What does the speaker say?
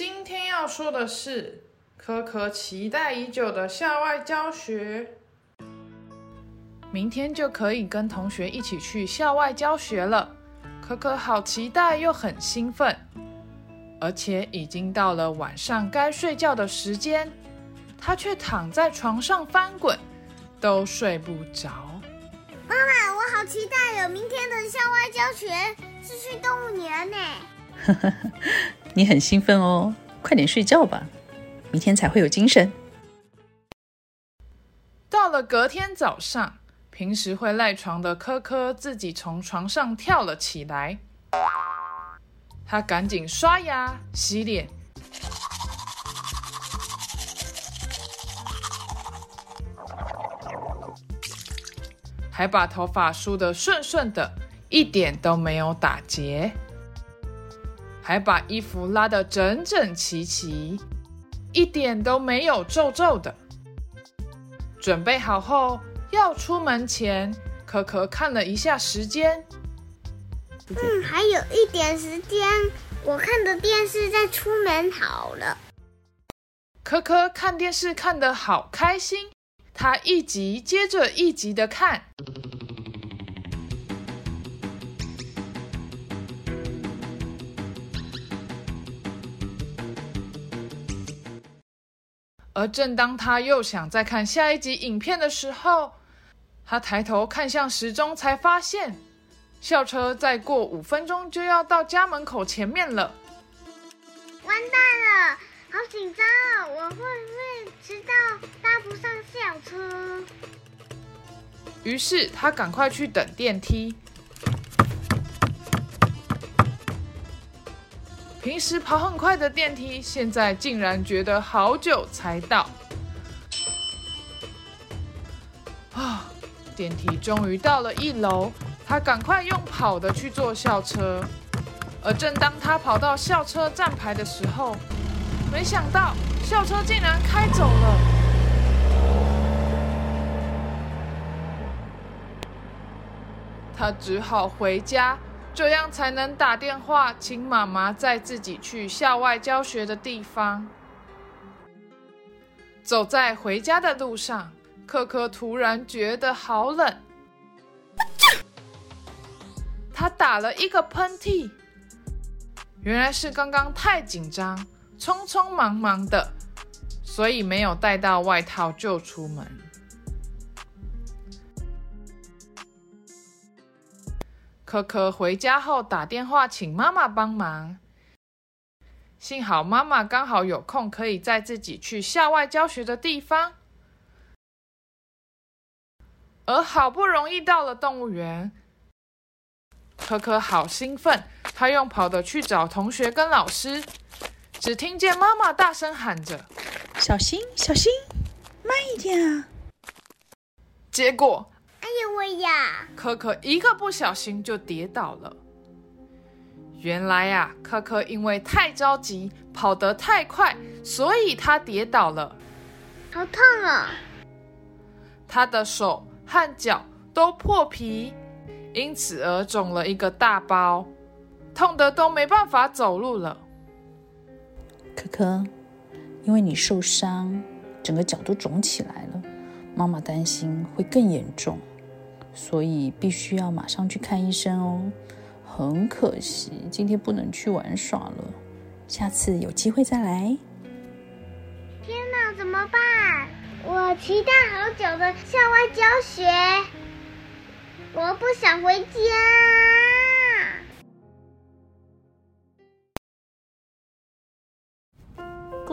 今天要说的是可可期待已久的校外教学。明天就可以跟同学一起去校外教学了，可可好期待又很兴奋，而且已经到了晚上该睡觉的时间，他却躺在床上翻滚，都睡不着。妈妈，我好期待有！明天的校外教学是去动物园呢。你很兴奋哦，快点睡觉吧，明天才会有精神。到了隔天早上，平时会赖床的科科自己从床上跳了起来，他赶紧刷牙、洗脸，还把头发梳得顺顺的，一点都没有打结。还把衣服拉得整整齐齐，一点都没有皱皱的。准备好后，要出门前，可可看了一下时间，嗯，还有一点时间，我看着电视再出门好了。可可看电视看得好开心，他一集接着一集的看。而正当他又想再看下一集影片的时候，他抬头看向时钟，才发现校车再过五分钟就要到家门口前面了。完蛋了，好紧张哦！我会不会迟到，搭不上校车？于是他赶快去等电梯。平时跑很快的电梯，现在竟然觉得好久才到。啊！电梯终于到了一楼，他赶快用跑的去坐校车。而正当他跑到校车站牌的时候，没想到校车竟然开走了。他只好回家。这样才能打电话请妈妈载自己去校外教学的地方。走在回家的路上，可可突然觉得好冷，他打了一个喷嚏，原来是刚刚太紧张，匆匆忙忙的，所以没有带到外套就出门。可可回家后打电话请妈妈帮忙，幸好妈妈刚好有空，可以载自己去校外教学的地方。而好不容易到了动物园，可可好兴奋，他用跑的去找同学跟老师，只听见妈妈大声喊着：“小心，小心，慢一点啊！”结果。呀！可可一个不小心就跌倒了。原来呀，可可因为太着急，跑得太快，所以他跌倒了。好痛啊！他的手和脚都破皮，因此而肿了一个大包，痛得都没办法走路了。可可，因为你受伤，整个脚都肿起来了，妈妈担心会更严重。所以必须要马上去看医生哦。很可惜，今天不能去玩耍了，下次有机会再来。天哪，怎么办？我期待好久的校外教学，我不想回家。